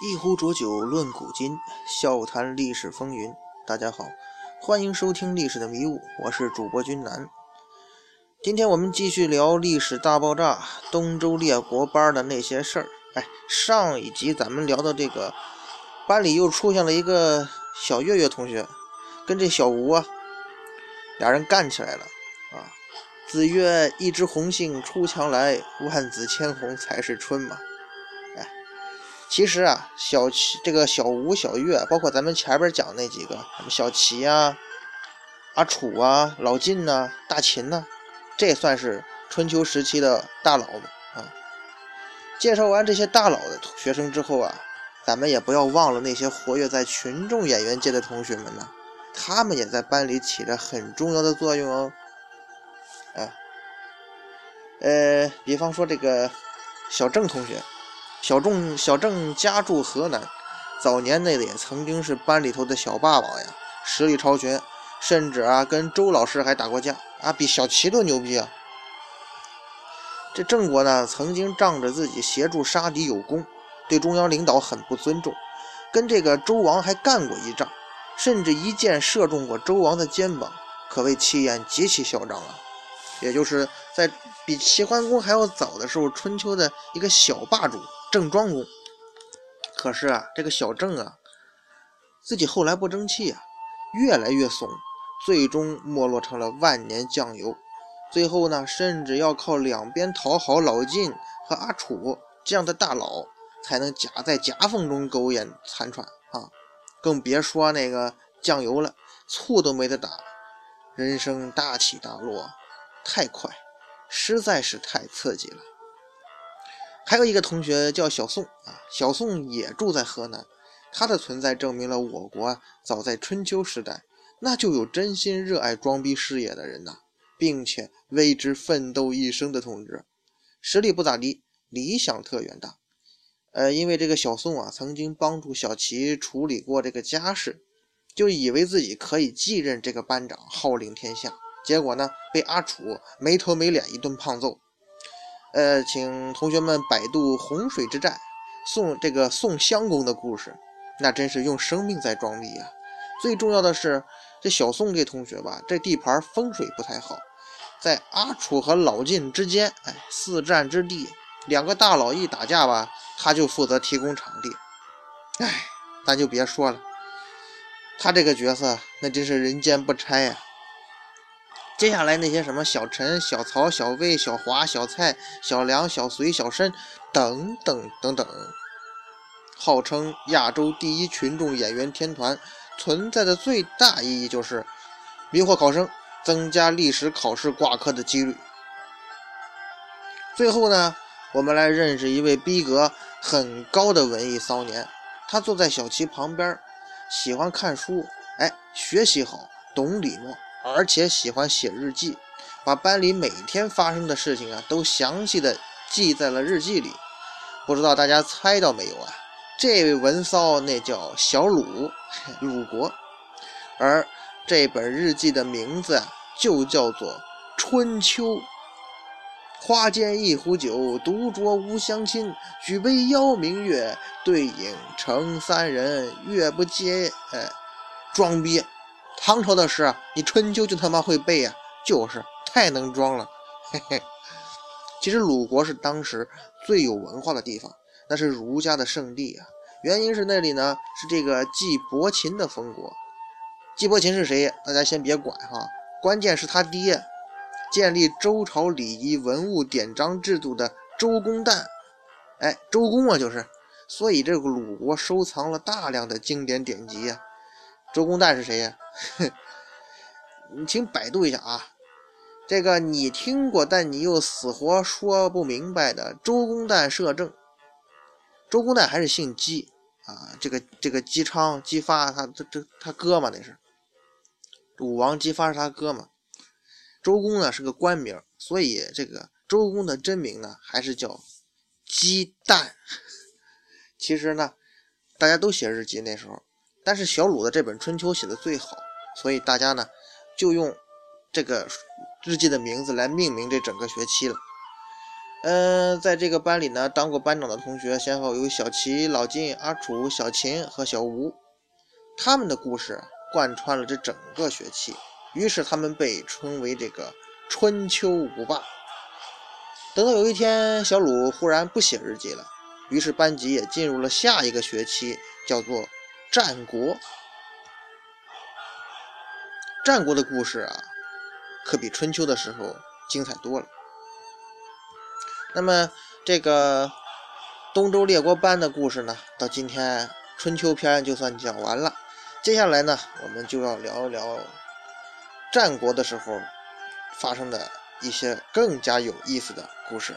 一壶浊酒论古今，笑谈历史风云。大家好，欢迎收听《历史的迷雾》，我是主播君南。今天我们继续聊历史大爆炸——东周列国班的那些事儿。哎，上一集咱们聊到这个班里又出现了一个小月月同学，跟这小吴啊，俩人干起来了啊！子曰：“一枝红杏出墙来，万紫千红才是春嘛。”其实啊，小齐这个小吴、小月，包括咱们前边讲那几个什么小齐啊、阿楚啊、老晋呐、大秦呐，这算是春秋时期的大佬们啊。介绍完这些大佬的学生之后啊，咱们也不要忘了那些活跃在群众演员界的同学们呐，他们也在班里起着很重要的作用哦。呃，比方说这个小郑同学。小仲小郑家住河南，早年内的也曾经是班里头的小霸王呀，实力超群，甚至啊跟周老师还打过架啊，比小齐都牛逼啊。这郑国呢，曾经仗着自己协助杀敌有功，对中央领导很不尊重，跟这个周王还干过一仗，甚至一箭射中过周王的肩膀，可谓气焰极其嚣张啊。也就是在比齐桓公还要早的时候，春秋的一个小霸主。郑庄公，可是啊，这个小郑啊，自己后来不争气啊，越来越怂，最终没落成了万年酱油。最后呢，甚至要靠两边讨好老晋和阿楚这样的大佬，才能夹在夹缝中苟延残喘啊！更别说那个酱油了，醋都没得打，人生大起大落，太快，实在是太刺激了。还有一个同学叫小宋啊，小宋也住在河南，他的存在证明了我国早在春秋时代，那就有真心热爱装逼事业的人呐，并且为之奋斗一生的同志，实力不咋地，理想特远大。呃，因为这个小宋啊，曾经帮助小齐处理过这个家事，就以为自己可以继任这个班长，号令天下，结果呢，被阿楚没头没脸一顿胖揍。呃，请同学们百度洪水之战，宋这个宋襄公的故事，那真是用生命在装逼啊！最重要的是，这小宋这同学吧，这地盘风水不太好，在阿楚和老晋之间，哎，四战之地，两个大佬一打架吧，他就负责提供场地。哎，咱就别说了，他这个角色那真是人间不拆呀。接下来那些什么小陈、小曹、小魏、小华、小蔡、小梁、小隋、小申等等等等，号称亚洲第一群众演员天团，存在的最大意义就是迷惑考生，增加历史考试挂科的几率。最后呢，我们来认识一位逼格很高的文艺骚年，他坐在小齐旁边，喜欢看书，哎，学习好，懂礼貌。而且喜欢写日记，把班里每天发生的事情啊都详细的记在了日记里。不知道大家猜到没有啊？这位文骚那叫小鲁，鲁国。而这本日记的名字啊就叫做《春秋》。花间一壶酒，独酌无相亲。举杯邀明月，对影成三人。月不接，哎，装逼。唐朝的诗，你春秋就他妈会背呀？就是太能装了，嘿嘿。其实鲁国是当时最有文化的地方，那是儒家的圣地啊。原因是那里呢是这个季伯禽的封国。季伯禽是谁？大家先别管哈，关键是他爹建立周朝礼仪文物典章制度的周公旦。哎，周公啊，就是。所以这个鲁国收藏了大量的经典典籍呀。周公旦是谁呀？你请百度一下啊，这个你听过，但你又死活说不明白的周公旦摄政。周公旦还是姓姬啊，这个这个姬昌、姬发，他这这他哥嘛，那是武王姬发是他哥嘛。周公呢是个官名，所以这个周公的真名呢还是叫姬旦。其实呢，大家都写日记那时候。但是小鲁的这本《春秋》写的最好，所以大家呢就用这个日记的名字来命名这整个学期了。嗯，在这个班里呢，当过班长的同学先后有小齐、老金、阿楚、小秦和小吴，他们的故事贯穿了这整个学期，于是他们被称为这个春秋五霸。等到有一天，小鲁忽然不写日记了，于是班级也进入了下一个学期，叫做战国。战国的故事啊，可比春秋的时候精彩多了。那么，这个东周列国班的故事呢，到今天春秋篇就算讲完了。接下来呢，我们就要聊一聊战国的时候发生的一些更加有意思的故事。